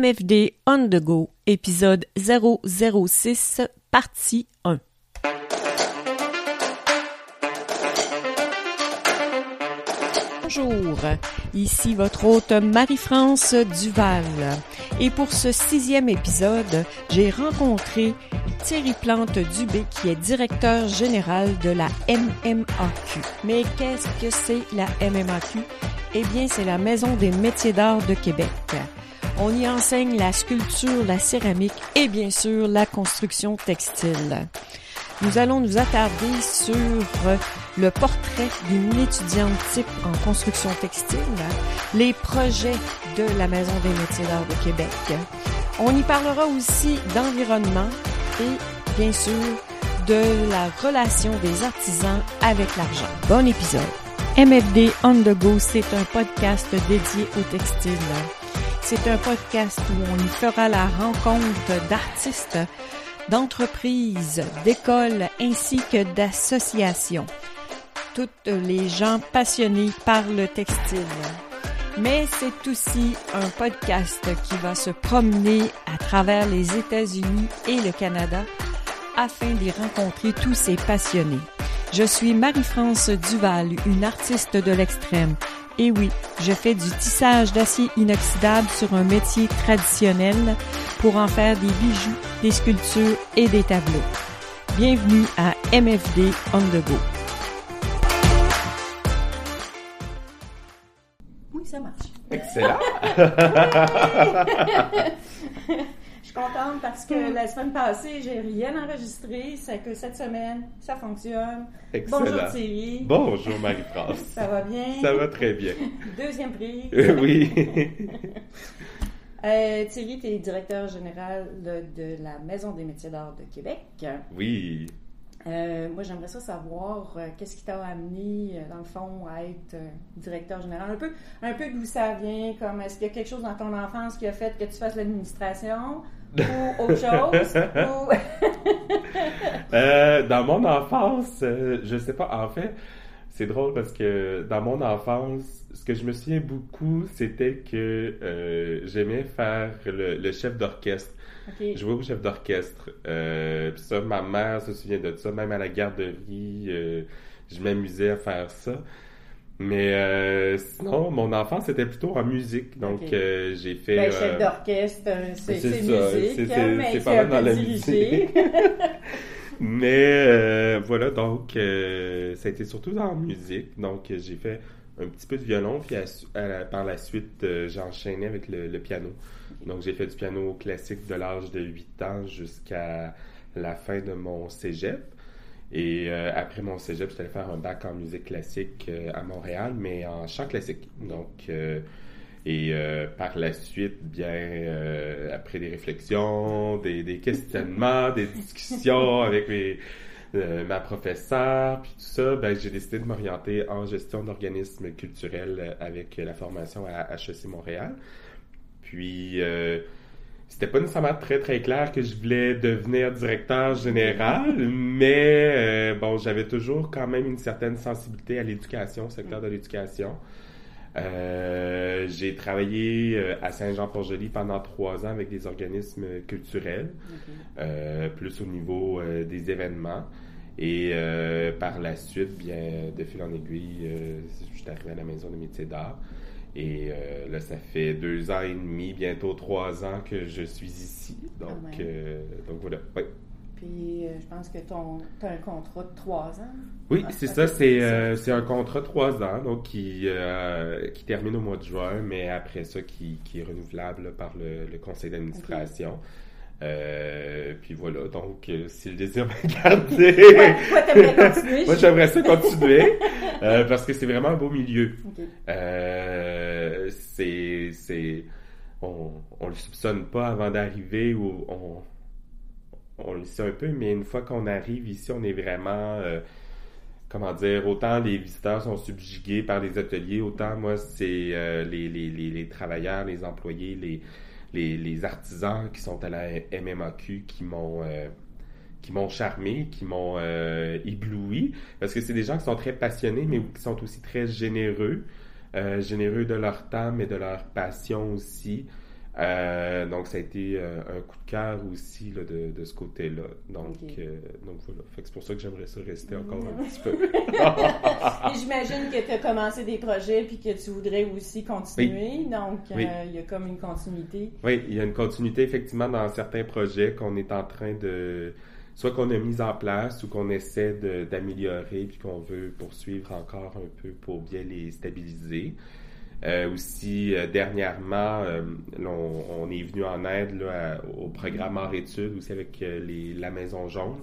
MFD On The Go, épisode 006, partie 1. Bonjour, ici votre hôte Marie-France Duval. Et pour ce sixième épisode, j'ai rencontré Thierry Plante Dubé qui est directeur général de la MMAQ. Mais qu'est-ce que c'est la MMAQ? Eh bien, c'est la Maison des métiers d'art de Québec. On y enseigne la sculpture, la céramique et bien sûr la construction textile. Nous allons nous attarder sur le portrait d'une étudiante type en construction textile, les projets de la Maison des métiers d'art de Québec. On y parlera aussi d'environnement et bien sûr de la relation des artisans avec l'argent. Bon épisode. MFD On The Go, c'est un podcast dédié au textile. C'est un podcast où on y fera la rencontre d'artistes, d'entreprises, d'écoles ainsi que d'associations. Toutes les gens passionnés par le textile. Mais c'est aussi un podcast qui va se promener à travers les États-Unis et le Canada afin d'y rencontrer tous ces passionnés. Je suis Marie-France Duval, une artiste de l'extrême. Et oui, je fais du tissage d'acier inoxydable sur un métier traditionnel pour en faire des bijoux, des sculptures et des tableaux. Bienvenue à MFD On The Go. Oui, ça marche. Excellent. Je suis contente parce que la semaine passée, j'ai rien enregistré. C'est que cette semaine, ça fonctionne. Excellent. Bonjour Thierry. Bonjour Marie-France. Ça va bien? Ça va très bien. Deuxième prix. oui. Euh, Thierry, tu es directeur général de, la Maison des métiers d'art de Québec. Oui. Euh, moi, j'aimerais ça savoir euh, qu'est-ce qui t'a amené, euh, dans le fond, à être euh, directeur général? Un peu, un peu d'où ça vient, comme est-ce qu'il y a quelque chose dans ton enfance qui a fait que tu fasses l'administration? Ou autre chose? ou... Euh, dans mon enfance, euh, je sais pas. En fait, c'est drôle parce que dans mon enfance, ce que je me souviens beaucoup, c'était que euh, j'aimais faire le, le chef d'orchestre. Ok. Jouer au chef d'orchestre. Euh, puis ça, ma mère se souvient de ça. Même à la garderie, euh, je m'amusais à faire ça. Mais euh, sinon, mon enfance était plutôt en musique. Donc, euh, j'ai fait... Ben, euh, chef d'orchestre, euh, c'est musique, c'est- hein, pas mal dans la dirigé. Mais euh, voilà, donc euh, ça a été surtout dans la musique. Donc euh, j'ai fait un petit peu de violon, puis à à la- par la suite, euh, j'ai enchaîné avec le, le piano. Donc j'ai fait du piano classique de l'âge de 8 ans jusqu'à la fin de mon cégep. Et euh, après mon cégep, j'étais allé faire un bac en musique classique euh, à Montréal, mais en chant classique. Donc, euh, et euh, par la suite, bien, euh, après des réflexions, des, des questionnements, des discussions avec mes, euh, ma professeure, puis tout ça, ben, j'ai décidé de m'orienter en gestion d'organismes culturels avec la formation à HEC Montréal. Puis, euh, c'était pas nécessairement très très clair que je voulais devenir directeur général, mais euh, bon, j'avais toujours quand même une certaine sensibilité à l'éducation, au secteur de l'éducation. Euh, j'ai travaillé euh, à Saint-Jean-Port-Joli pendant trois ans avec des organismes culturels, euh, plus au niveau euh, des événements. Et euh, par la suite, bien, de fil en aiguille, euh, je suis arrivé à la Maison des métiers d'art. Et euh, là, ça fait deux ans et demi, bientôt trois ans que je suis ici. Donc, Ah ouais. euh, donc voilà. Oui, Puis euh, je pense que ton as un contrat de trois ans? oui Ah, c'est ça. C'est un contrat de trois ans donc qui, qui termine au mois de juin, mais après ça, qui, qui est renouvelable là, par le, le conseil d'administration. Euh, puis voilà, donc euh, si le désir me garder, Ouais, toi, t'aimerais continuer. moi j'aimerais ça continuer euh, parce que c'est vraiment un beau milieu. Euh, c'est, c'est, on, on le soupçonne pas avant d'arriver ou on, on le sait un peu, mais une fois qu'on arrive ici, on est vraiment, euh, comment dire, autant les visiteurs sont subjugués par les ateliers, autant moi c'est euh, les, les, les, les travailleurs, les employés, les, les, les artisans qui sont à la MMAQ qui m'ont euh, qui m'ont charmé, qui m'ont euh, ébloui, parce que c'est des gens qui sont très passionnés, mais qui sont aussi très généreux, euh, généreux de leur temps, mais de leur passion aussi. Euh, donc, ça a été euh, un coup de cœur aussi là, de, de, ce côté-là. Donc, euh, donc voilà. Fait que c'est pour ça que j'aimerais ça rester encore un petit peu. Et j'imagine que tu as commencé des projets puis que tu voudrais aussi continuer. Donc, il y a comme une continuité. Oui, il y a une continuité effectivement dans certains projets qu'on est en train de soit qu'on a mis en place ou qu'on essaie d'améliorer puis qu'on veut poursuivre encore un peu pour bien les stabiliser. Euh, aussi, euh, dernièrement, euh, on, est venu en aide là, au programme Art études aussi avec les, la Maison Jaune.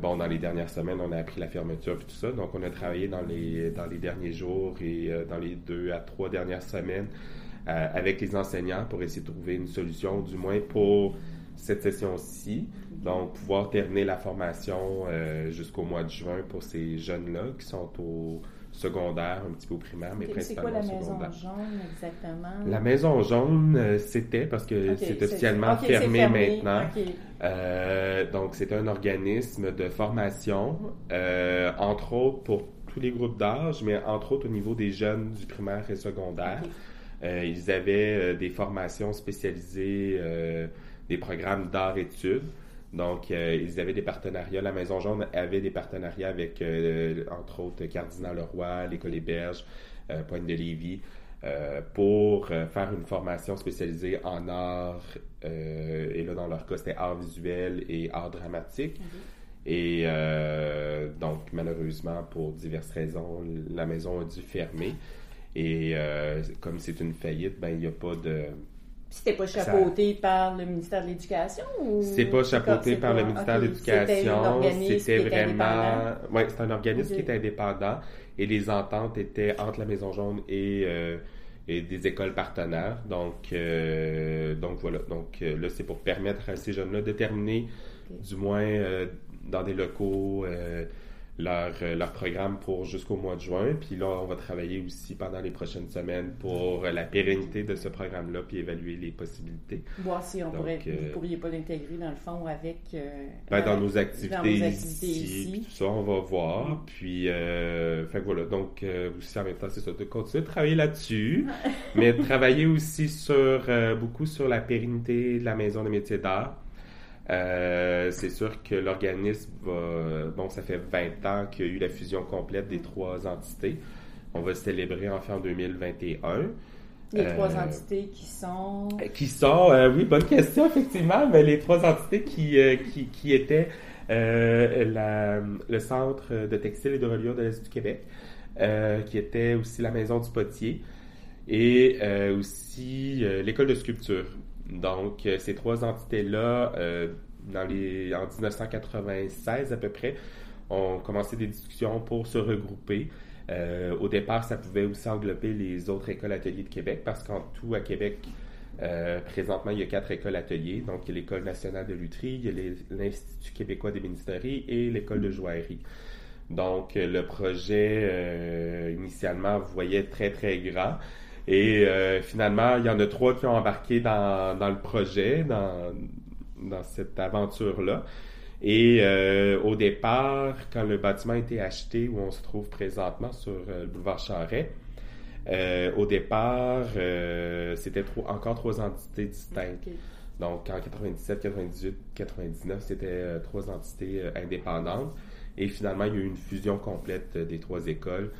bon, dans les dernières semaines, on a appris la fermeture et tout ça. Donc, on a travaillé dans les, dans les derniers jours et dans les deux à trois dernières semaines avec les enseignants pour essayer de trouver une solution, du moins pour cette session-ci. Donc, pouvoir terminer la formation jusqu'au mois de juin pour ces jeunes-là qui sont au secondaire, un petit peu au primaire, mais principalement C'est quoi la maison jaune exactement? La maison jaune, euh, c'était parce que c'est officiellement fermé, maintenant. Euh, donc, c'est un organisme de formation, euh, entre autres pour tous les groupes d'âge, mais entre autres au niveau des jeunes du primaire et secondaire. ils avaient des formations spécialisées, des programmes d'art-études. Donc, euh, ils avaient des partenariats. La Maison Jaune avait des partenariats avec, euh, entre autres, Cardinal Leroy, l'École Héberge, euh, Pointe de Lévis, pour faire une formation spécialisée en art. et là, dans leur cas, c'était art visuel et art dramatique. Et donc, malheureusement, pour diverses raisons, la maison a dû fermer. Et comme c'est une faillite, ben il n'y a pas de c'était pas chapeauté par le ministère de l'Éducation ou C'est pas chapeauté par le ministère de l'Éducation. C'était vraiment. Oui, c'est un organisme qui était indépendant et les ententes étaient entre la Maison Jaune et, euh, et des écoles partenaires. Donc, euh, donc voilà. Donc euh, là, c'est pour permettre à ces jeunes-là de terminer, du moins dans des locaux leur, euh, leur programme pour jusqu'au mois de juin. Puis là, on va travailler aussi pendant les prochaines semaines pour la pérennité de ce programme-là, puis évaluer les possibilités. Voir si on pourrait, vous ne euh, pourriez pas l'intégrer dans le fond avec... Euh, ben, dans, nos activités, ici, tout ça, on va voir. Puis, fait voilà, donc aussi en même temps, c'est ça, de continuer de travailler là-dessus, mais travailler aussi sur beaucoup sur la pérennité de la Maison des métiers d'art euh, c'est sûr que l'organisme va. Bon, ça fait 20 ans qu'il y a eu la fusion complète des trois entités. On va célébrer en fin 2021. Les trois euh, entités qui sont. Qui sont, euh, oui, bonne question, effectivement, mais les trois entités qui, qui, qui, étaient la, le Centre de textile et de reliure de l'Est du Québec, qui était aussi la Maison du Potier et aussi l'École de sculpture. Donc, euh, ces trois entités-là, euh, dans les, en 1996 à peu près, ont commencé des discussions pour se regrouper. Euh, au départ, ça pouvait aussi englober les autres écoles ateliers de Québec, parce qu'en tout, à Québec, présentement, il y a quatre écoles ateliers. Donc, il y a l'École nationale de lutherie, il y a l'Institut québécois des ministéries et l'École de joaillerie. Donc, le projet, initialement, voyait très, très grand. Et euh, finalement, il y en a trois qui ont embarqué dans, dans le projet, dans, dans cette aventure-là. Et euh, au départ, quand le bâtiment a été acheté, où on se trouve présentement sur euh, le boulevard Charret, au départ, c'était encore trois entités distinctes. Donc en 97, 98, 99, c'était trois entités indépendantes. Et finalement, il y a eu une fusion complète des trois écoles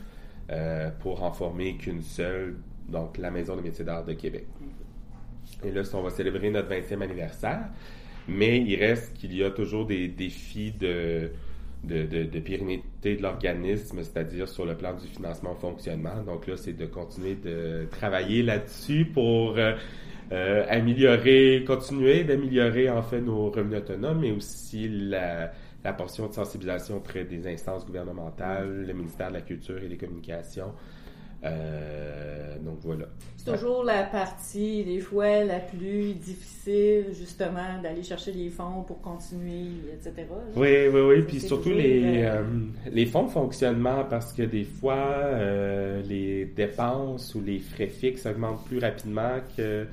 pour en former qu'une seule donc la Maison des métiers d'art de Québec. Et là, on va célébrer notre 20e anniversaire, mais il reste qu'il y a toujours des défis de, de, de, pérennité de l'organisme, c'est-à-dire sur le plan du financement fonctionnement. Donc là, c'est de continuer de travailler là-dessus pour euh, euh, améliorer, continuer d'améliorer en fait nos revenus autonomes, mais aussi la portion de sensibilisation auprès des instances gouvernementales, le ministère de la Culture et des Communications, euh, donc voilà. C'est toujours la partie, des fois, la plus difficile, justement, d'aller chercher les fonds pour continuer, etc. Oui, oui, oui. Puis surtout les, euh, les fonds de fonctionnement, parce que des fois, euh, les dépenses ou les frais fixes augmentent plus rapidement que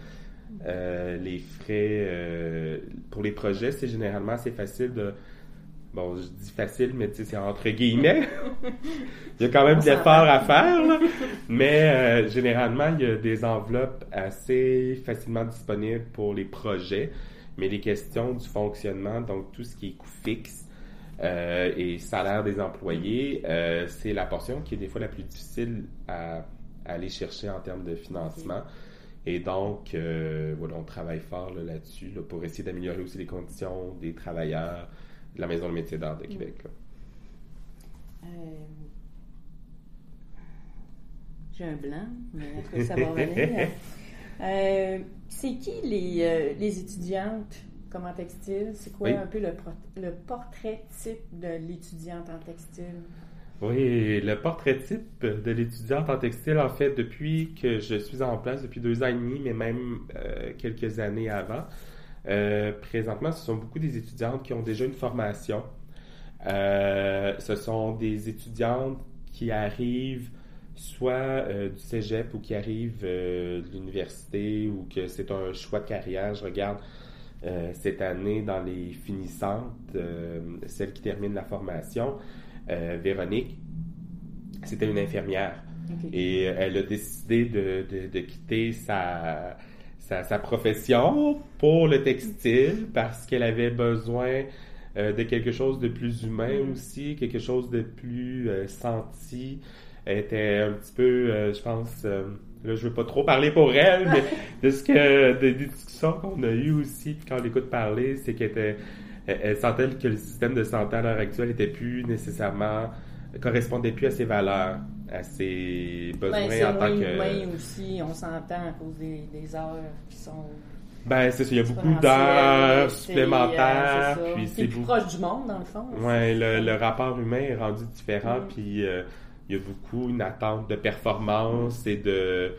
les frais pour les projets. C'est généralement assez facile de bon, je dis facile, mais tu sais, c'est entre guillemets. il y a quand même de l'effort à faire, là. mais euh, généralement, il y a des enveloppes assez facilement disponibles pour les projets, mais les questions du fonctionnement, donc tout ce qui est coût fixe euh, et salaire des employés, euh, c'est la portion qui est des fois la plus difficile à, aller chercher en termes de financement. Et donc, voilà, on travaille fort là-dessus pour essayer d'améliorer aussi les conditions des travailleurs, la Maison de métier d'art de. Québec. Euh, j'ai un blanc, mais ça va revenir? Euh, c'est qui les, euh, les, étudiantes comme en textile? C'est quoi un peu le, le, portrait type de l'étudiante en textile? Oui, le portrait type de l'étudiante en textile, en fait, depuis que je suis en place, depuis deux ans et demi, mais même quelques années avant, euh, présentement, ce sont beaucoup des étudiantes qui ont déjà une formation. Euh, ce sont des étudiantes qui arrivent soit euh, du cégep ou qui arrivent de l'université ou que c'est un choix de carrière. Je regarde cette année dans les finissantes, celle qui termine la formation, Véronique, c'était une infirmière. Et elle a décidé de quitter sa, sa, profession pour le textile parce qu'elle avait besoin euh, de quelque chose de plus humain mm. aussi, quelque chose de plus euh, senti. Elle était un petit peu, euh, je pense, là je veux pas trop parler pour elle, mais de ce que des discussions qu'on a eues aussi quand on l'écoute parler, c'est qu'elle était, elle, sentait que le système de santé à l'heure actuelle était plus nécessairement correspondait plus à ses valeurs, à ses besoins ben, en tant que. aussi, on s'entend à cause des, des, heures qui sont. Ben, c'est ça, il y a beaucoup d'heures supplémentaires. Euh, puis c'est plus proche du monde, dans le fond. Oui, le, le, rapport humain est rendu différent, mm. puis euh, il y a beaucoup une attente de performance et de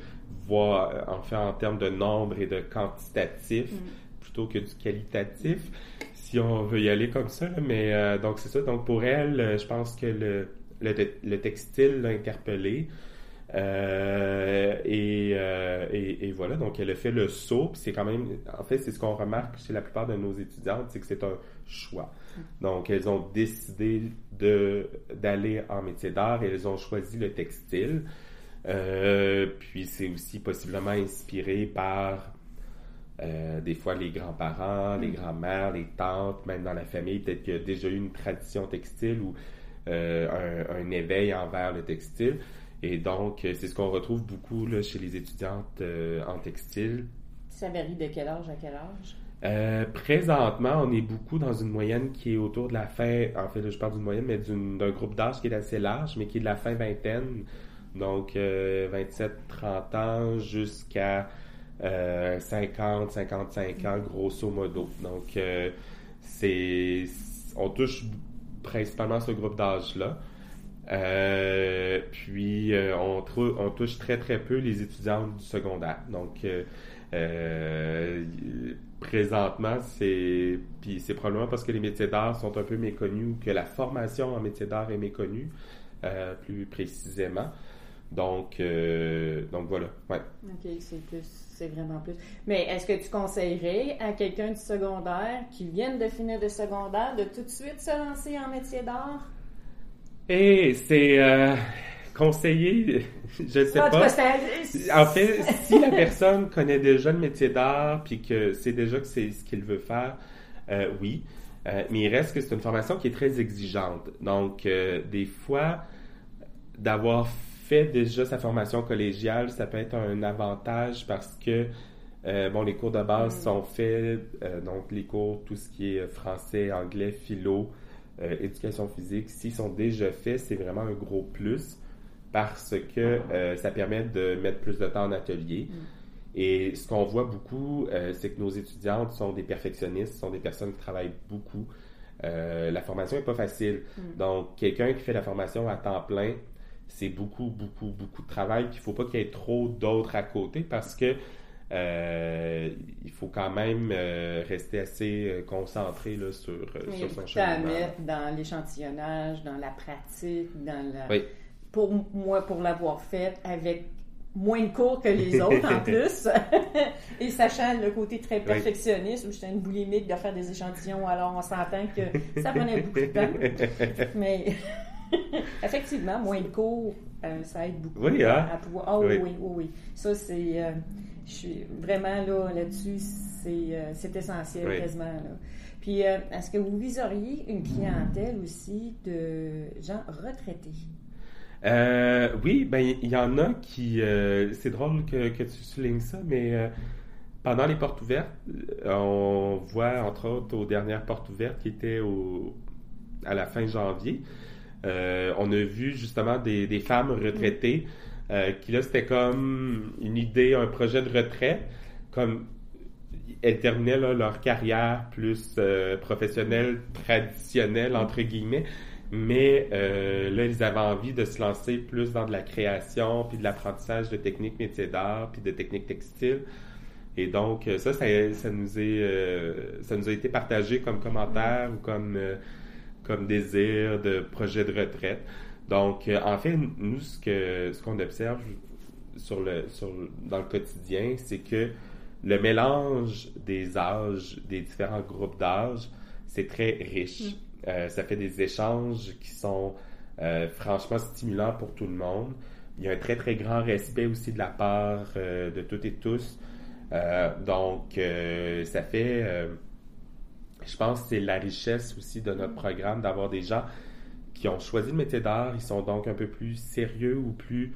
voir, en fait, en termes de nombre et de quantitatif, mm. plutôt que du qualitatif si on veut y aller comme ça. Mais euh, donc c'est ça. Donc pour elle, je pense que le, le, textile l'a interpellée. Euh, euh, et, et, voilà, donc elle a fait le saut. c'est quand même, en fait, c'est ce qu'on remarque chez la plupart de nos étudiantes, c'est que c'est un choix. Donc elles ont décidé de d'aller en métier d'art et elles ont choisi le textile. Euh, puis c'est aussi possiblement inspiré par des fois les grands-parents, les mm. grands-mères, les tantes, même dans la famille, peut-être qu'il y a déjà eu une tradition textile ou euh, un, éveil envers le textile. Et donc, c'est ce qu'on retrouve beaucoup là, chez les étudiantes euh, en textile. Ça varie de quel âge à quel âge? Euh, présentement, on est beaucoup dans une moyenne qui est autour de la fin, en fait, je parle d'une moyenne, mais d'un groupe d'âge qui est assez large, mais qui est de la fin vingtaine, donc 27-30 ans jusqu'à 50-55 ans, grosso modo. Donc, c'est on touche principalement ce groupe d'âge-là. Euh, puis euh, on, touche très très peu les étudiants du secondaire. Donc euh, présentement, c'est puis c'est probablement parce que les métiers d'art sont un peu méconnus, que la formation en métiers d'art est méconnue, plus précisément. Donc, donc voilà. Ouais. C'est plus c'est vraiment plus. Mais est-ce que tu conseillerais à quelqu'un du secondaire qui vient de finir de secondaire de tout de suite se lancer en métier d'art? Eh, c'est euh, conseillé, je ne sais ah, pas. en fait, si la personne connaît déjà le métier d'art puis que c'est déjà que c'est ce qu'il veut faire, euh, oui. Euh, mais il reste que c'est une formation qui est très exigeante. Donc, des fois, d'avoir fait déjà sa formation collégiale, ça peut être un avantage parce que euh, bon, les cours de base mm. sont faits, euh, donc les cours, tout ce qui est français, anglais, philo, euh, éducation physique, s'ils sont déjà faits, c'est vraiment un gros plus parce que ah. ça permet de mettre plus de temps en atelier. Mm. Et ce qu'on voit beaucoup, c'est que nos étudiantes sont des perfectionnistes, sont des personnes qui travaillent beaucoup. la formation n'est pas facile. Mm. Donc, quelqu'un qui fait la formation à temps plein, c'est beaucoup, beaucoup, beaucoup de travail. Puis il faut pas qu'il y ait trop d'autres à côté parce que euh, il faut quand même euh, rester assez euh, concentré là, sur, sur son chemin. à mettre dans l'échantillonnage, dans la pratique, dans la... Pour moi, pour l'avoir fait avec moins de cours que les autres en plus. et sachant le côté très perfectionniste, j'étais une boulimique de faire des échantillons, alors on s'entend que ça prenait beaucoup de temps. Mais effectivement, moins de cours, euh, ça aide beaucoup oui, hein? à, pouvoir. Ah oui, oui, oui, Ça, c'est. Euh, je suis vraiment là, là-dessus, c'est, euh, c'est essentiel quasiment. Là. Puis, est-ce que vous viseriez une clientèle aussi de gens retraités? Oui, ben il y, en a qui. C'est drôle que, que, tu soulignes ça, mais pendant les portes ouvertes, on voit entre autres aux dernières portes ouvertes qui étaient au, à la fin janvier, on a vu justement des, des femmes retraitées qui là c'était comme une idée, un projet de retraite, comme elles terminaient là, leur carrière plus professionnelle traditionnelle entre guillemets mais euh, là, ils avaient envie de se lancer plus dans de la création, puis de l'apprentissage de techniques métiers d'art, puis de techniques textiles. Et donc, euh, ça, ça, nous est, euh, ça nous a été partagé comme commentaire ou comme, comme désir de projet de retraite. Donc, en fait, nous, ce qu'on observe sur le, sur, dans le quotidien, c'est que le mélange des âges, des différents groupes d'âge, c'est très riche. Mm. Euh, ça fait des échanges qui sont euh, franchement stimulants pour tout le monde. Il y a un très très grand respect aussi de la part euh, de toutes et tous. donc, ça fait, je pense, c'est la richesse aussi de notre programme d'avoir des gens qui ont choisi le métier d'art. Ils sont donc un peu plus sérieux ou plus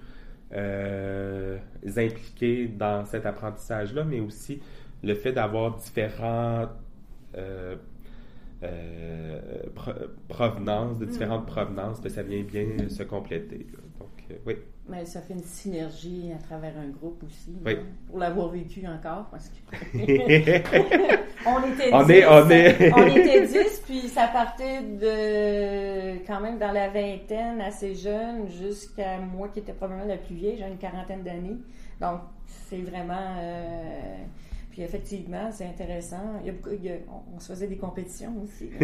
impliqués dans cet apprentissage-là, mais aussi le fait d'avoir différents euh, provenance de différentes mm. provenances, ben, ça vient bien se compléter. Donc, euh, oui. Mais ça fait une synergie à travers un groupe aussi. Oui. Pour l'avoir vécu encore, parce que. on était on dix. on, est... on était dix, puis ça partait de. quand même dans la vingtaine, assez jeune, jusqu'à moi qui était probablement la plus vieille, j'ai une quarantaine d'années. Donc, c'est vraiment. Euh, puis effectivement, c'est intéressant. Il y a beaucoup, on, se faisait des compétitions aussi.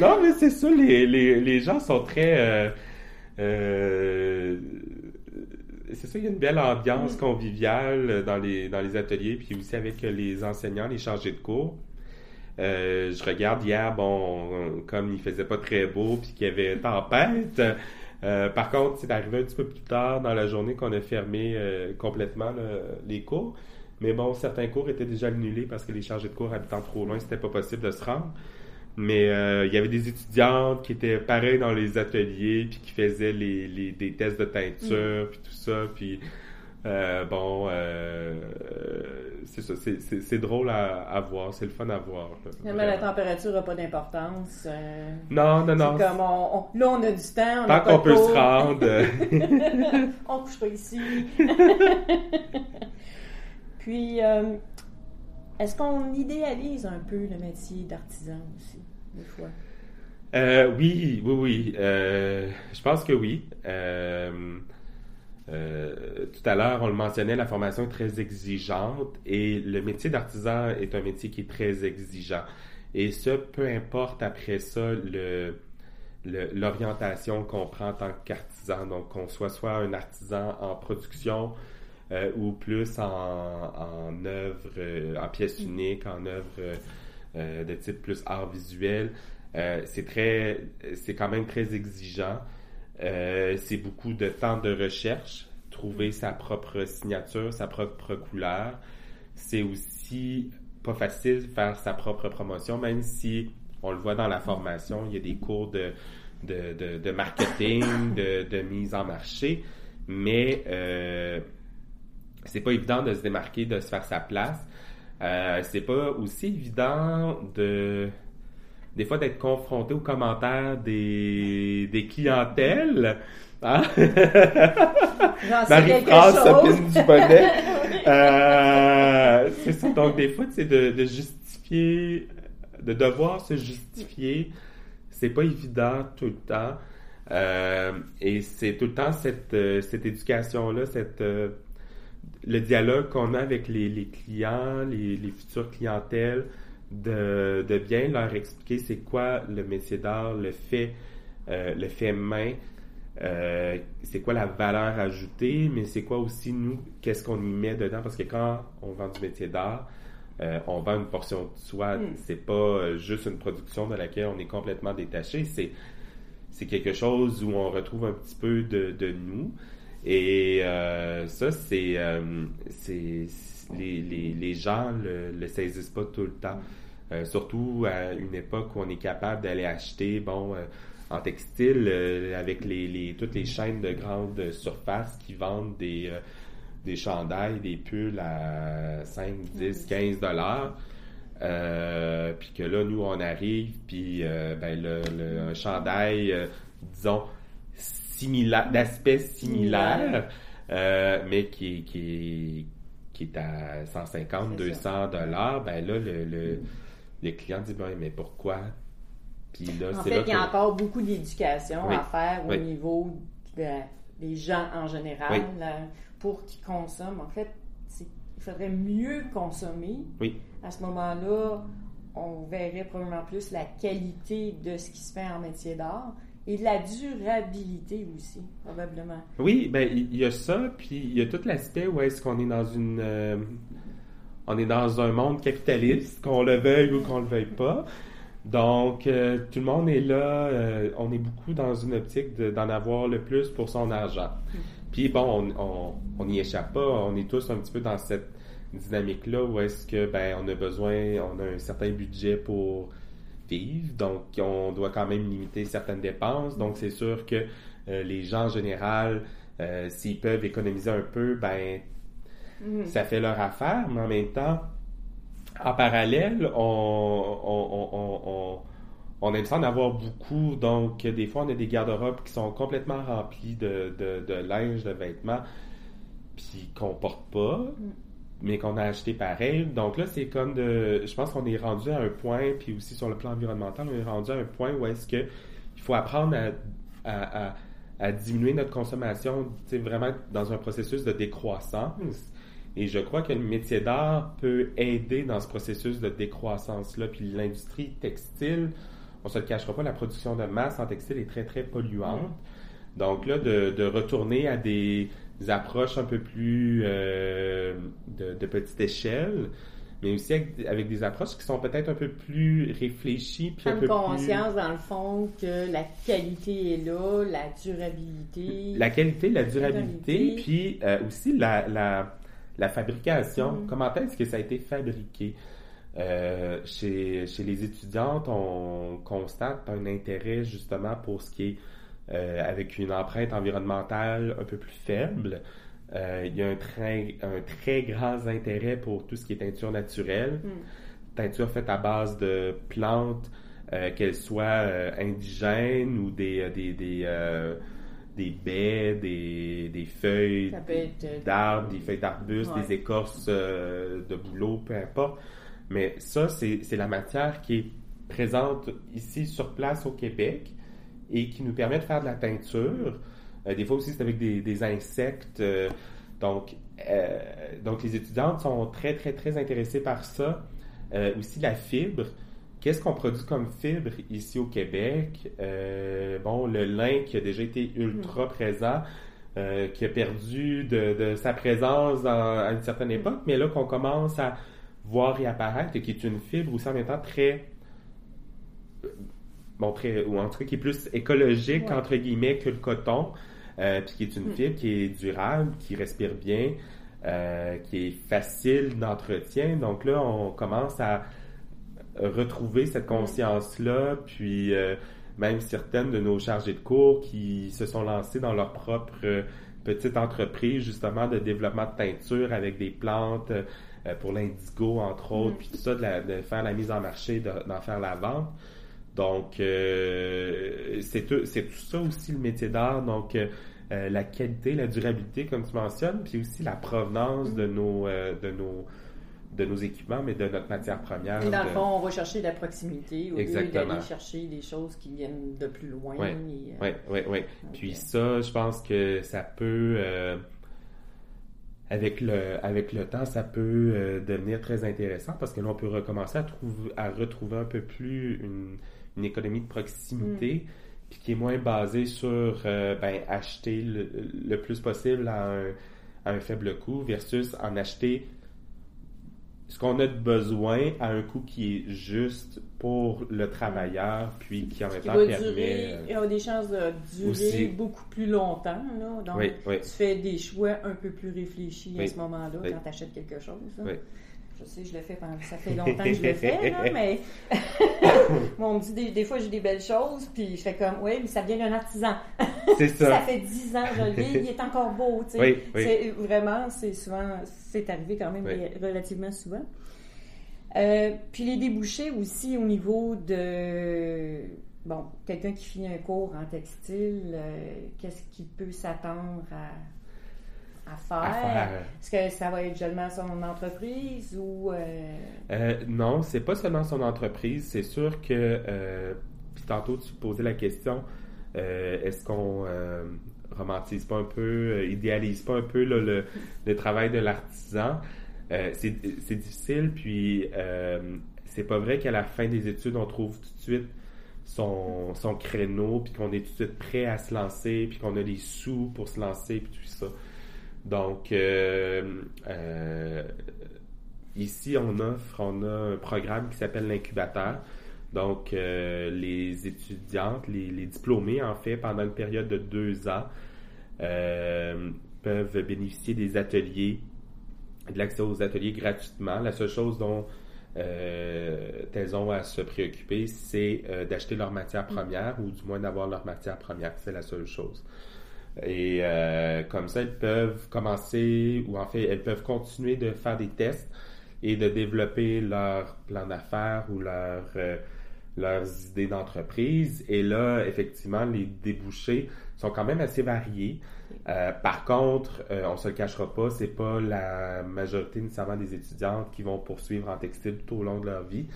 non, mais c'est ça, les, les, les, gens sont très... Euh, euh, c'est ça, il y a une belle ambiance conviviale dans les, dans les ateliers, puis aussi avec les enseignants, les chargés de cours. Euh, je regarde hier, bon, comme il faisait pas très beau, puis qu'il y avait tempête, euh, par contre, c'est arrivé un petit peu plus tard dans la journée qu'on a fermé euh, complètement les cours. Mais bon, certains cours étaient déjà annulés parce que les chargés de cours habitant trop loin, c'était pas possible de se rendre. Mais euh, il y avait des étudiantes qui étaient pareilles dans les ateliers, puis qui faisaient les, des tests de teinture, mm. puis tout ça. Puis euh, bon, euh, c'est ça, c'est drôle à, voir, c'est le fun à voir. mais la température n'a pas d'importance. Euh, non, non, non. Comme on, là, on a du temps. Tant qu'on peut se rendre. on couche pas ici. Puis, est-ce qu'on idéalise un peu le métier d'artisan aussi, des fois? oui, oui, oui. je pense que oui. Euh, tout à l'heure, on le mentionnait, la formation est très exigeante et le métier d'artisan est un métier qui est très exigeant. Et ce, peu importe après ça l'orientation qu'on prend en tant qu'artisan. Donc, qu'on soit soit un artisan en production euh, ou plus en, en œuvre, euh, en pièce unique, en œuvre de type plus art visuel. c'est très, c'est quand même très exigeant. Euh, c'est beaucoup de temps de recherche, trouver sa propre signature, sa propre couleur. C'est aussi pas facile de faire sa propre promotion, même si on le voit dans la formation, il y a des cours de, de, de, marketing, de, de, mise en marché, mais euh, c'est pas évident de se démarquer, de se faire sa place. Euh, c'est pas aussi évident de des fois d'être confronté aux commentaires des, des clientèles. Hein? Marie-France s'opine du bonnet. euh, c'est ça. Donc, des fois, c'est de, de justifier, de devoir se justifier. C'est pas évident tout le temps. Euh, et c'est tout le temps cette, euh, cette éducation-là, cette, euh, le dialogue qu'on a avec les, les clients, les, les futures clientèles, de, de bien leur expliquer c'est quoi le métier d'art, le fait, euh, le fait main, euh, c'est quoi la valeur ajoutée, mais c'est quoi aussi nous, qu'est-ce qu'on y met dedans, parce que quand on vend du métier d'art, euh, on vend une portion de soi, Mm. c'est pas juste une production de laquelle on est complètement détaché, c'est c'est quelque chose où on retrouve un petit peu de, de nous. Et euh, ça, c'est euh, c'est les, les, les gens le, le saisissent pas tout le temps. Euh, surtout à une époque où on est capable d'aller acheter, bon, en textile, avec les, les, toutes les chaînes de grande surface qui vendent des, des chandails, des pulls à 5, 10, 15 dollars. Puis que là, nous, on arrive, puis ben, le, le- un chandail, disons, similaire, d'aspect similaire, euh, mais qui, est- qui, est- qui est à 150, C'est 200 dollars, ben là, le, le, le client dit, ben, mais pourquoi? Puis là, En fait, là il y a encore beaucoup d'éducation Oui. à faire au Oui. niveau de- des gens en général Oui. là, pour qu'ils consomment. En fait, il faudrait mieux consommer. À ce moment-là, on verrait probablement plus la qualité de ce qui se fait en métier d'art et la durabilité aussi, probablement. Oui, ben il y a ça, puis il y a tout l'aspect où est-ce qu'on est dans une euh, on est dans un monde capitaliste, qu'on le veuille ou qu'on le veuille pas. Donc euh, tout le monde est là, euh, on est beaucoup dans une optique de- d'en avoir le plus pour son argent. Puis bon, on- on on n'y échappe pas, on est tous un petit peu dans cette dynamique-là où est-ce que ben on a besoin, on a un certain budget pour vivre, donc on doit quand même limiter certaines dépenses. Donc c'est sûr que euh, les gens en général, euh, s'ils peuvent économiser un peu, ben Mhm. ça fait leur affaire, mais en même temps, en parallèle, on, on, on, on, aime ça en avoir beaucoup. Donc, des fois, on a des garde-robes qui sont complètement remplis de, de, de linge, de vêtements, puis qu'on porte pas, mais qu'on a acheté pareil. Donc là, c'est comme de... Je pense qu'on est rendu à un point, puis aussi sur le plan environnemental, on est rendu à un point où est-ce que il faut apprendre à, à, à, à diminuer notre consommation, vraiment dans un processus de décroissance. Et je crois que le métier d'art peut aider dans ce processus de décroissance-là. Puis l'industrie textile, on se le cachera pas, la production de masse en textile est très, très polluante. Donc là, de, de retourner à des approches un peu plus euh, de, de petite échelle, mais aussi avec, avec des approches qui sont peut-être un peu plus réfléchies, puis un Prendre peu plus... conscience, dans le fond, que la qualité est là, la durabilité. La qualité, la durabilité, durabilité. puis euh, aussi la, la, la fabrication. Mm. Comment est-ce que ça a été fabriqué? Euh, chez, chez les étudiantes, on constate un intérêt justement pour ce qui est avec une empreinte environnementale un peu plus faible. Euh, il y a un très, un très grand intérêt pour tout ce qui est teinture naturelle, Mm. teinture faite à base de plantes, euh, qu'elles soient euh, indigènes ou des, euh, des, des, euh, des baies, des, des feuilles euh, d'arbres, des feuilles d'arbustes, Ouais. des écorces euh, de bouleau, peu importe. Mais ça, c'est la matière qui est présente ici sur place au Québec et qui nous permet de faire de la teinture. Euh, des fois aussi, c'est avec des, des insectes. euh, donc, euh, donc, les étudiantes sont très, très, très intéressées par ça. Euh, aussi, la fibre. Qu'est-ce qu'on produit comme fibre ici au Québec? Euh, bon, le lin qui a déjà été ultra présent, euh, qui a perdu de, de sa présence à une certaine époque, mais là qu'on commence à voir réapparaître, qui est une fibre aussi en même temps très bon, ou en tout cas qui est plus écologique, Ouais. entre guillemets, que le coton, euh, puis qui est une Mm. fibre qui est durable, qui respire bien, euh, qui est facile d'entretien. Donc là, on commence à retrouver cette conscience-là, puis euh, même certaines de nos chargés de cours qui se sont lancés dans leur propre euh, petite entreprise, justement, de développement de teinture avec des plantes euh, pour l'indigo, entre autres, Mm. puis tout ça, de, la- de faire la mise en marché, de- d'en faire la vente. Donc, euh, c'est tout, c'est tout ça aussi le métier d'art. Donc, euh, euh, la qualité, la durabilité, comme tu mentionnes, puis aussi la provenance de nos, euh, de nos, de nos équipements, mais de notre matière première. Et dans le fond, on va chercher la proximité au lieu d'aller chercher des choses qui viennent de plus loin. Et, Oui, oui, oui. Puis ça, je pense que ça peut, euh, avec, le, avec le temps, ça peut euh, devenir très intéressant parce que là, on peut recommencer à, trouver, à retrouver un peu plus une, une économie de proximité. puis qui est moins basé sur ben, acheter le, plus possible à un, à un faible coût versus en acheter ce qu'on a de besoin à un coût qui est juste pour le travailleur, puis qui en même temps permet... il y a des chances de durer beaucoup plus longtemps. Là. Donc, tu fais des choix un peu plus réfléchis à ce moment-là quand tu achètes quelque chose. Je sais, je le fais pendant... Ça fait longtemps que je le fais, là, mais... on me dit des, fois, j'ai des belles choses, puis je fais comme, oui, mais ça vient d'un artisan. C'est ça. ça fait dix ans, je le vis, il est encore beau, tu sais. Vraiment, c'est souvent... C'est arrivé quand même relativement souvent. Euh, puis les débouchés aussi au niveau de... Bon, quelqu'un qui finit un cours en textile, euh, qu'est-ce qu'il peut s'attendre à à faire? Est-ce que ça va être seulement son entreprise ou... Euh... Euh, non, c'est pas seulement son entreprise. C'est sûr que... Puis tantôt, tu posais la question, est-ce qu'on romantise pas un peu, idéalise pas un peu le, le, travail de l'artisan? c'est difficile, puis c'est pas vrai qu'à la fin des études, on trouve tout de suite son, son créneau, puis qu'on est tout de suite prêt à se lancer, puis qu'on a les sous pour se lancer, puis tout ça. Donc, euh, euh, ici, on offre, on a un programme qui s'appelle l'incubateur. Donc, euh, les étudiantes, les, diplômés, en fait, pendant une période de deux ans, peuvent bénéficier des ateliers, de l'accès aux ateliers gratuitement. La seule chose dont elles ont à se préoccuper, c'est d'acheter leur matière première ou du moins d'avoir leur matière première. C'est la seule chose. Et euh, comme ça, elles peuvent commencer, ou en fait, elles peuvent continuer de faire des tests et de développer leur plan d'affaires ou leur, euh, leurs idées d'entreprise. Et là, effectivement, les débouchés sont quand même assez variés. Euh, par contre, on se le cachera pas, c'est pas la majorité nécessairement des étudiantes qui vont poursuivre en textile tout au long de leur vie.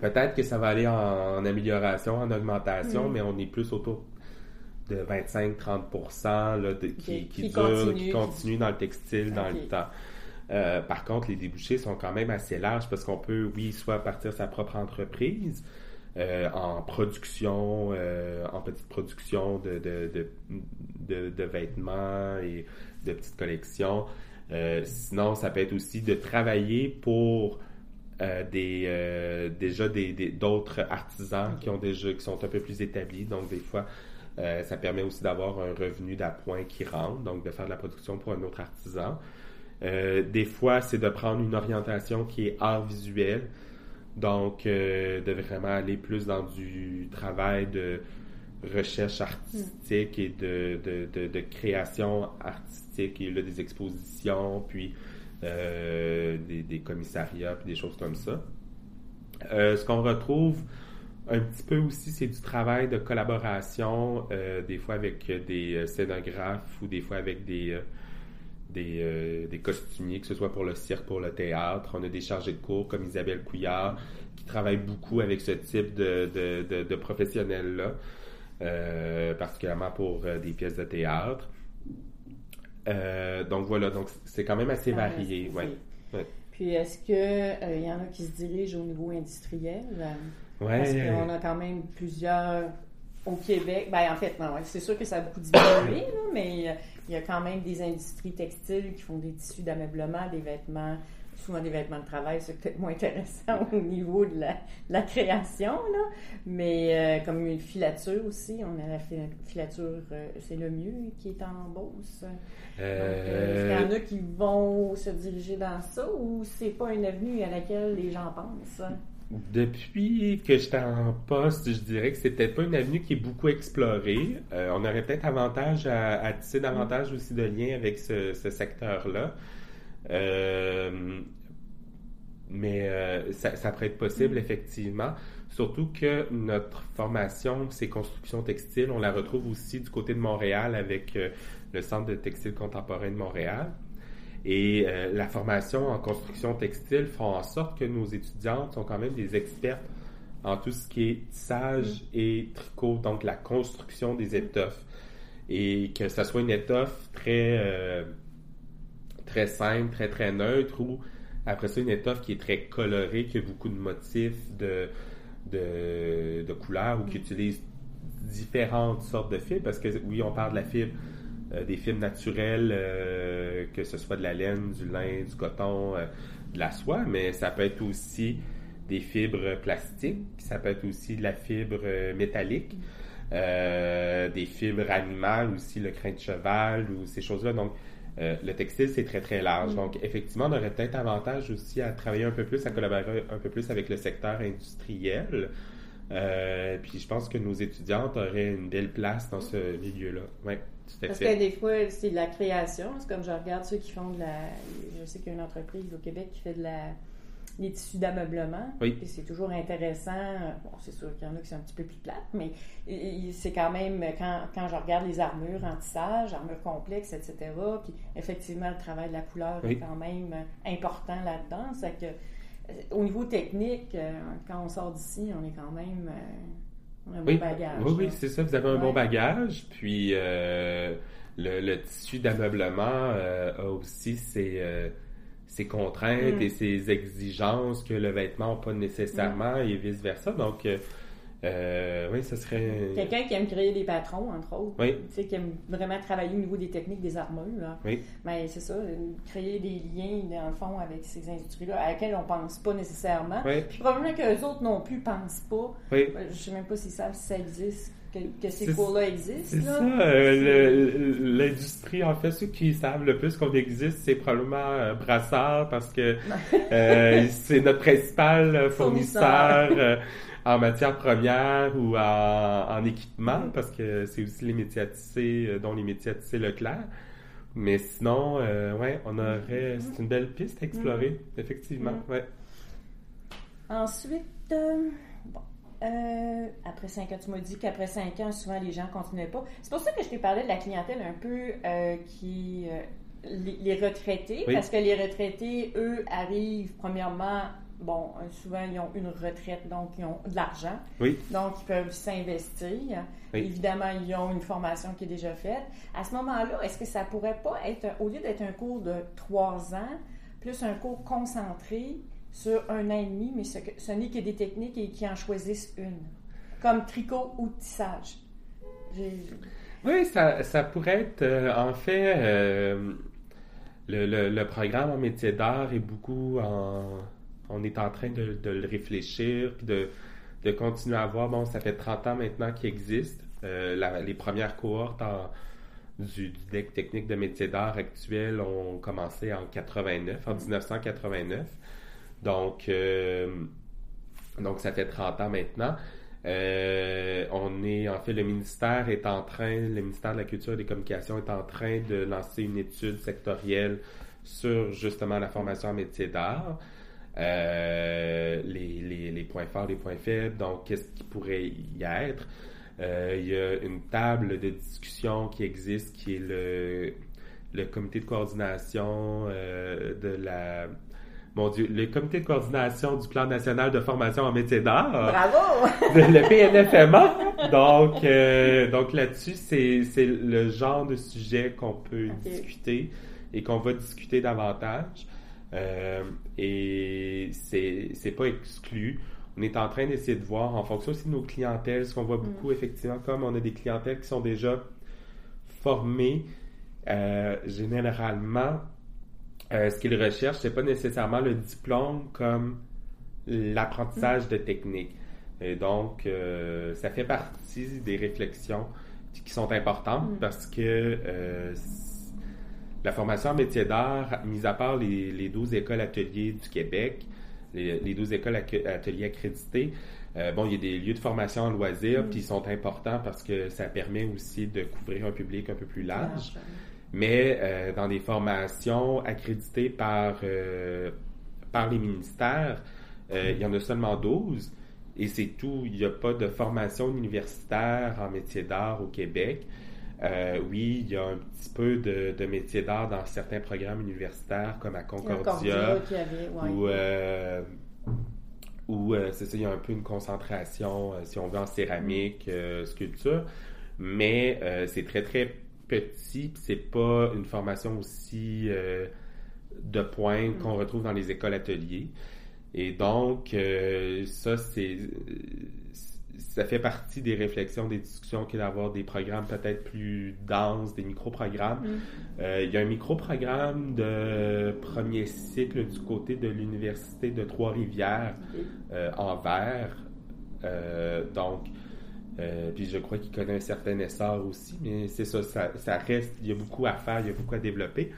Peut-être que ça va aller en, amélioration, en augmentation, mm. mais on est plus autour de 25-30% qui, qui, qui, continue. dans le textile dans le temps. Euh, par contre, les débouchés sont quand même assez larges parce qu'on peut, oui, soit partir sa propre entreprise euh, en production, euh, en petite production de, de, de, vêtements et de petites collections. sinon, ça peut être aussi de travailler pour des déjà des d'autres artisans qui ont déjà qui sont un peu plus établis donc des fois euh, ça permet aussi d'avoir un revenu d'appoint qui rentre, donc de faire de la production pour un autre artisan. Euh, des fois, c'est de prendre une orientation qui est art visuel, donc euh, de vraiment aller plus dans du travail de recherche artistique et de, de, de, création artistique et là, des expositions, puis des, des, commissariats, puis des choses comme ça. ce qu'on retrouve un petit peu aussi, c'est du travail de collaboration, euh, des fois avec des euh, scénographes ou des fois avec des, euh, des, des, costumiers, que ce soit pour le cirque, pour le théâtre. On a des chargés de cours comme Isabelle Couillard qui travaillent beaucoup avec ce type de, de, de, professionnels-là, particulièrement pour des pièces de théâtre. donc voilà, donc c'est quand même assez ah, varié. Ouais. Puis est-ce qu'il y en a qui se dirigent au niveau industriel? Parce qu'on a quand même plusieurs au Québec? Ben, en fait, non, c'est sûr que ça a beaucoup diminué, mais il y a quand même des industries textiles qui font des tissus d'ameublement, des vêtements, souvent des vêtements de travail, c'est peut-être moins intéressant au niveau de la, création, là. mais euh, comme une filature aussi, on a la filature, euh, c'est le mieux qui est en Beauce. Euh, est-ce qu'il y en a qui vont se diriger dans ça ou c'est pas une avenue à laquelle les gens pensent? Depuis que j'étais en poste, je dirais que c'est peut-être pas une avenue qui est beaucoup explorée. Euh, on aurait peut-être avantage à, tisser davantage aussi de liens avec ce, secteur-là. Euh, mais euh, ça, ça, pourrait être possible, effectivement. Surtout que notre formation, c'est construction textile. On la retrouve aussi du côté de Montréal avec le Centre de textile contemporain de Montréal. Et euh, la formation en construction textile font en sorte que nos étudiantes sont quand même des expertes en tout ce qui est tissage mm. et tricot, donc la construction des étoffes. Et que ça soit une étoffe très, euh, très simple, très, très neutre, ou après ça, une étoffe qui est très colorée, qui a beaucoup de motifs, de, de, de couleurs ou qui utilisent différentes sortes de fibres, parce que oui, on parle de la fibre, des fibres naturelles, euh, que ce soit de la laine, du lin, du coton, euh, de la soie, mais ça peut être aussi des fibres plastiques, ça peut être aussi de la fibre métallique, des fibres animales aussi, le crin de cheval ou ces choses-là. Donc, le textile, c'est très, très large. Donc, effectivement, on aurait peut-être avantage aussi à travailler un peu plus, à collaborer un peu plus avec le secteur industriel. Euh, puis je pense que nos étudiantes auraient une belle place dans ce milieu-là. À Parce que des fois, c'est de la création. C'est comme je regarde ceux qui font de la. Je sais qu'il y a une entreprise au Québec qui fait de la des tissus d'ameublement. Oui. Puis c'est toujours intéressant. Bon, c'est sûr qu'il y en a qui sont un petit peu plus plates, mais c'est quand même, quand, quand je regarde les armures en tissage, armures complexes, etc., puis effectivement, le travail de la couleur est quand même important là-dedans. C'est que au niveau technique, euh, quand on sort d'ici, on est quand même euh, un bon bagage. Oui, oui, c'est ça. Vous avez un bon bagage. Puis euh, le, tissu d'ameublement a aussi ses, ses contraintes mm. et ses exigences que le vêtement n'a pas nécessairement mm. et vice-versa. Donc, euh, oui, ce serait. Quelqu'un qui aime créer des patrons, entre autres. Oui. Tu sais, qui aime vraiment travailler au niveau des techniques des armures. Oui. Mais c'est ça, créer des liens, dans le fond, avec ces industries-là, à laquelle on ne pense pas nécessairement. Oui. Puis probablement que les autres non plus ne pensent pas. Oui. Euh, je ne sais même pas s'ils savent si ça existe. Que, ces cours-là existent. C'est ça. Euh, l'industrie, en fait, ceux qui savent le plus qu'on existe, c'est probablement Brassard parce que c'est notre principal fournisseur en matière première ou en, équipement, mm. parce que c'est aussi les métiers à tisser, euh, dont les métiers à tisser Leclerc. Mais sinon, euh, ouais, on aurait. Mm. C'est une belle piste à explorer, mm. effectivement. Ouais. Ensuite, euh, bon, après cinq ans, tu m'as dit qu'après cinq ans, souvent les gens ne continuaient pas. C'est pour ça que je t'ai parlé de la clientèle un peu qui. Les, retraités, parce que les retraités, eux, arrivent premièrement bon, euh, souvent, ils ont une retraite, donc ils ont de l'argent. Oui. Donc, ils peuvent s'investir. Évidemment, ils ont une formation qui est déjà faite. À ce moment-là, est-ce que ça pourrait pas être, au lieu d'être un cours de trois ans, plus un cours concentré sur un an et demi, mais ce, ce n'est que des techniques et qui en choisissent une, comme tricot ou tissage? Oui, ça, ça, pourrait être, euh, en fait, euh, le, le, le, programme en métier d'art est beaucoup en on est en train de, le réfléchir, de, continuer à voir. Bon, ça fait 30 ans maintenant qu'il existe. Euh, les premières cohortes du, deck technique de métier d'art actuel ont commencé en 89, en 1989. Donc, euh, donc ça fait 30 ans maintenant. Euh, on est, en fait, le ministère est en train, le ministère de la Culture et des Communications est en train de lancer une étude sectorielle sur justement la formation en métier d'art. Euh, les, les, points forts, les points faibles, donc qu'est-ce qui pourrait y être? Euh, il y a une table de discussion qui existe, qui est le, le comité de coordination euh, de la... Mon Dieu, le comité de coordination du plan national de formation en métier d'art. Bravo! le PNFMA. Donc, donc là-dessus, c'est le genre de sujet qu'on peut discuter et qu'on va discuter davantage. Euh, et c'est, c'est pas exclu. On est en train d'essayer de voir, en fonction aussi de nos clientèles, ce qu'on voit beaucoup, mm. effectivement, comme on a des clientèles qui sont déjà formées, euh, généralement, euh, ce qu'ils recherchent, c'est pas nécessairement le diplôme comme l'apprentissage mm. de technique. Et donc, euh, ça fait partie des réflexions qui sont importantes mm. parce que la formation en métier d'art, mis à part les, les 12 écoles ateliers du Québec, les, les 12 écoles ateliers accréditées, euh, bon, il y a des lieux de formation en loisirs, mm. puis ils sont importants parce que ça permet aussi de couvrir un public un peu plus large. Mais euh, dans des formations accréditées par, euh, par les ministères, il y en a seulement 12 et c'est tout. Il n'y a pas de formation universitaire en métier d'art au Québec. Euh, oui, il y a un petit peu de, de métier d'art dans certains programmes universitaires, comme à Concordia. Où, euh, euh, c'est ça, il y a un peu une concentration, si on veut, en céramique, sculpture. Mais c'est très, très petit, c'est pas une formation aussi de pointe qu'on retrouve dans les écoles ateliers. Et donc, euh, ça, c'est ça fait partie des réflexions, des discussions qu'il d'avoir des programmes peut-être plus denses, des micro-programmes. Mm. Euh, il y a un micro-programme de premier cycle du côté de l'Université de Trois-Rivières euh, en vert. donc, puis je crois qu'il connaît un certain essor aussi, mais c'est ça, ça, ça, reste, il y a beaucoup à faire, il y a beaucoup à développer.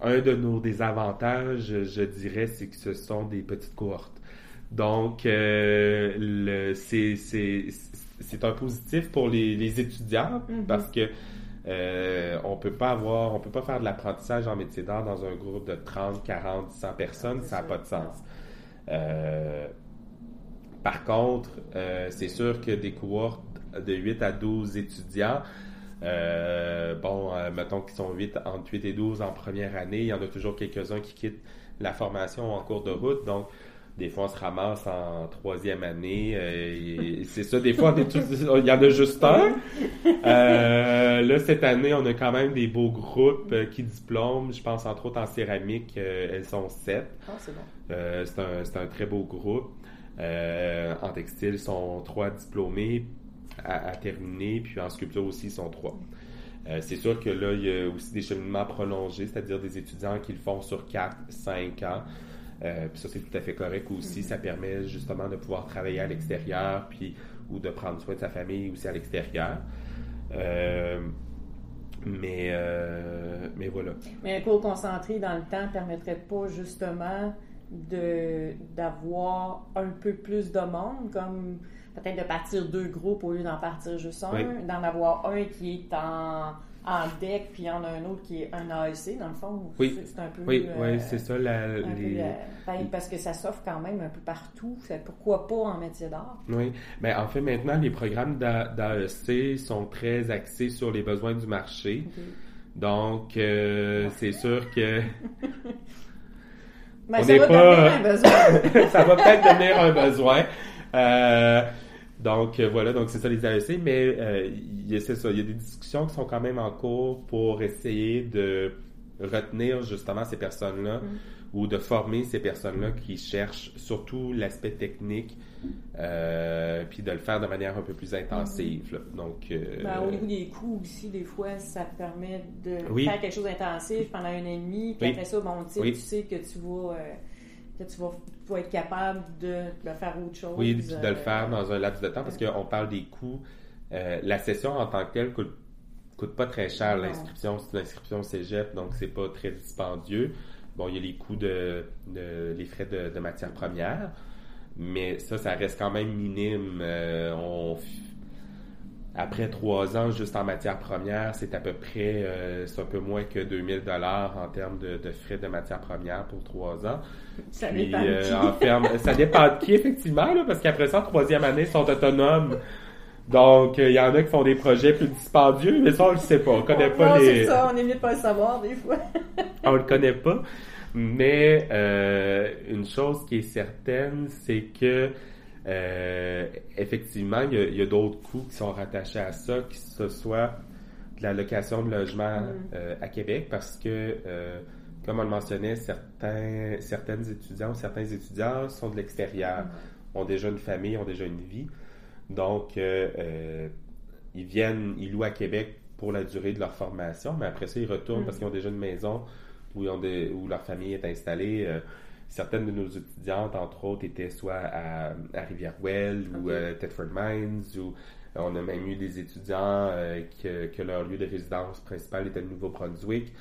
Un de nos désavantages, je dirais, c'est que ce sont des petites cohortes. Donc, euh, c'est un positif pour les, étudiants mm-hmm. parce que euh, on peut pas avoir, on peut pas faire de l'apprentissage en métier d'art dans un groupe de 30, 40, 100 personnes, ça n'a pas de sens. Euh, par contre, euh, c'est sûr que des cohortes de 8 à 12 étudiants, euh, bon, euh, mettons qu'ils sont 8, entre 8 et 12 en première année, il y en a toujours quelques-uns qui quittent la formation en cours de route. Donc, des fois, on se ramasse en troisième année. Euh, c'est ça, des fois, il y en a juste un. là, cette année, on a quand même des beaux groupes qui diplôment. Je pense entre autres en céramique, elles sont sept. Ah, c'est bon. c'est un, un, très beau groupe. en textile, ils sont trois diplômés à, terminer, puis en sculpture aussi, ils sont trois. Euh, c'est sûr que là, il y a aussi des cheminements prolongés, c'est-à-dire des étudiants qui le font sur 4, 5 ans. Euh, puis ça, c'est tout à fait correct aussi. Ça permet justement de pouvoir travailler à l'extérieur, puis ou de prendre soin de sa famille aussi à l'extérieur. Euh, mais, mais voilà. Mais un cours concentré dans le temps permettrait pas justement d'avoir un peu plus de monde, comme peut-être de partir deux groupes au lieu d'en partir juste un, d'en avoir un qui est en, en deck, puis il y en a un autre qui est un AEC, dans le fond. Oui, c'est un peu. Oui, oui c'est ça. La, les... Ben, parce que ça s'offre quand même un peu partout. Pourquoi pas en métier d'art? Oui, mais en fait, maintenant, les programmes d'AEC sont très axés sur les besoins du marché. Donc, euh, c'est sûr que. Mais ça va devenir un besoin. ça va peut-être devenir un besoin. Euh, donc euh, voilà, donc c'est ça les AEC, mais euh, c'est ça, il y a des discussions qui sont quand même en cours pour essayer de retenir justement ces personnes-là mm. ou de former ces personnes-là qui cherchent surtout l'aspect technique, euh, puis de le faire de manière un peu plus intensive. Donc, ben, au niveau des coûts aussi, des fois, ça permet de faire quelque chose d'intensif pendant un an et demi, puis après ça, bon, tu sais que tu vas que tu vas, être capable de, le faire autre chose. Oui, de le euh, faire dans un laps de temps parce qu'on parle des coûts. Euh, la session en tant que telle coûte, coûte pas très cher. L'inscription, c'est une inscription cégep, donc c'est pas très dispendieux. Bon, il y a les coûts de, les frais de, de matières premières, mais ça, ça reste quand même minime. Euh, on après trois ans, juste en matière première, c'est à peu près, euh, c'est un peu moins que 2000 dollars en termes de, frais de matière première pour trois ans. Ça dépend de euh, qui. ça dépend de qui, effectivement, là, parce qu'après ça, en troisième année, ils sont autonomes. Donc, euh, il y en a qui font des projets plus dispendieux, mais ça, on le sait pas. On connaît pas les... c'est ça, on est mieux de pas le savoir, des fois. on le connaît pas. Mais, une chose qui est certaine, c'est que euh, effectivement, il y a, d'autres coûts qui sont rattachés à ça, que ce soit de la location de logement mm. euh, à Québec, parce que, euh, comme on le mentionnait, certains, certaines étudiants certains étudiants sont de l'extérieur, mm. ont déjà une famille, ont déjà une vie. Donc, ils viennent, ils louent à Québec pour la durée de leur formation, mais après ça, ils retournent mm. parce qu'ils ont déjà une maison où, ils ont où leur famille est installée certaines de nos étudiantes, entre autres, étaient soit à, Rivière-Well ou à Thetford Mines, ou on a même eu des étudiants euh, que, leur lieu de résidence principal était le Nouveau-Brunswick.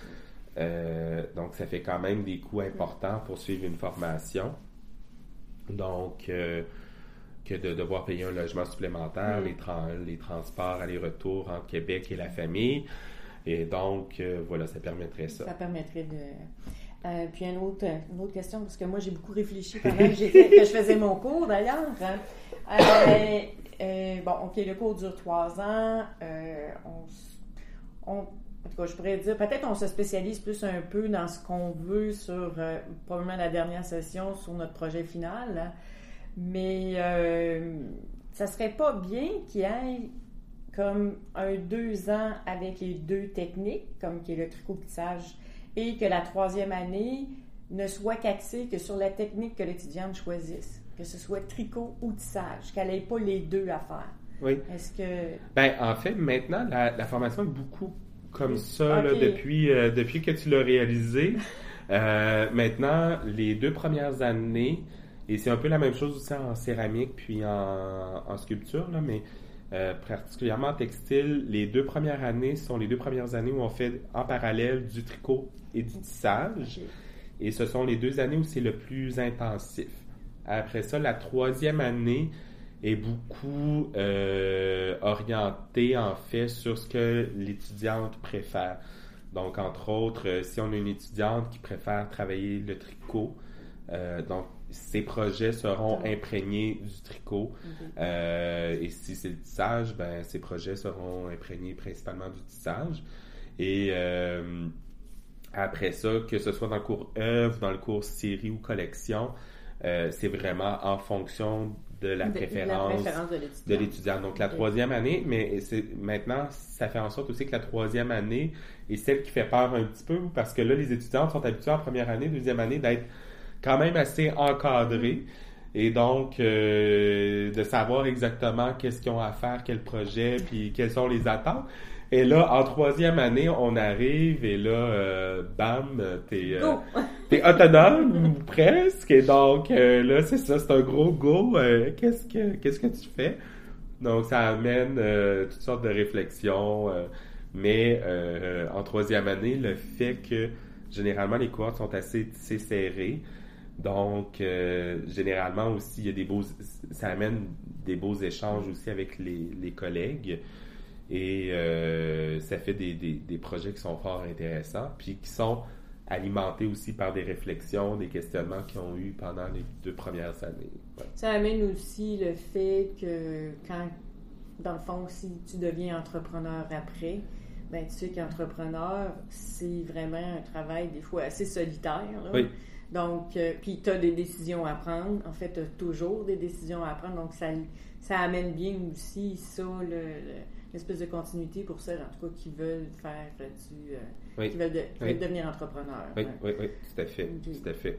Euh, donc, ça fait quand même des coûts importants pour suivre une formation. Donc, euh, que de devoir payer un logement supplémentaire, mm. les, les transports aller-retour entre Québec et la famille. Et donc, voilà, ça permettrait ça. Ça permettrait de euh, puis une autre, une autre question, parce que moi, j'ai beaucoup réfléchi pendant que, je faisais mon cours, d'ailleurs. Hein. Euh, euh, bon, OK, le cours dure trois ans. On, en tout cas, je pourrais dire, peut-être on se spécialise plus un peu dans ce qu'on veut sur, probablement la dernière session, sur notre projet final. Hein. Mais ça serait pas bien qu'il y ait comme un deux ans avec les deux techniques, comme qui est le tricot-tissage et que la troisième année, ne soit qu'axée que sur la technique que l'étudiante choisisse, que ce soit tricot ou tissage, qu'elle n'ait pas les deux à faire. Oui. Est-ce que... Ben, en fait, maintenant, la, formation est beaucoup comme ça depuis, euh, depuis que tu l'as réalisé. Euh, maintenant, les deux premières années, et c'est un peu la même chose aussi en céramique puis en, sculpture, là, mais euh, particulièrement en textile, les deux premières années sont les deux premières années où on fait en parallèle du tricot et du tissage. Et ce sont les deux années où c'est le plus intensif. Après ça, la troisième année est beaucoup euh, orientée en fait sur ce que l'étudiante préfère. Donc, entre autres, euh, si on a une étudiante qui préfère travailler le tricot, euh, donc ces projets seront imprégnés du tricot. Euh, et si c'est le tissage, ben, ces projets seront imprégnés principalement du tissage. Et euh, après ça, que ce soit dans le cours œuvre, dans le cours série ou collection, euh, c'est vraiment en fonction de la préférence, de l'étudiant. Donc la troisième année, mais c'est maintenant, ça fait en sorte aussi que la troisième année est celle qui fait peur un petit peu parce que là, les étudiants sont habitués en première année, deuxième année d'être quand même assez encadré. Et donc, euh, de savoir exactement qu'est-ce qu'ils ont à faire, quel projet, puis quelles sont les attentes. Et là, en troisième année, on arrive et là, euh, bam, t'es euh, es autonome presque. Et donc, là, c'est ça, c'est un gros go. qu'est-ce que qu'est-ce que tu fais? Donc, ça amène toutes sortes de réflexions. mais en troisième année, le fait que généralement les cours sont assez, assez serrées, donc, euh, généralement aussi, il y a des beaux, ça amène des beaux échanges aussi avec les, collègues. Et euh, ça fait des, des, projets qui sont fort intéressants, puis qui sont alimentés aussi par des réflexions, des questionnements qu'ils ont eu pendant les deux premières années. Ça amène aussi le fait que quand, dans le fond, si tu deviens entrepreneur après, ben, tu sais qu'entrepreneur, c'est vraiment un travail des fois assez solitaire. Oui. Donc, euh, puis tu as des décisions à prendre. En fait, tu as toujours des décisions à prendre. Donc, ça, ça amène bien aussi ça, l'espèce de continuité pour ceux, en tout cas, qui veulent faire du. Euh, qui veulent, devenir entrepreneur. Oui, oui, oui, tout à fait. Tout à fait.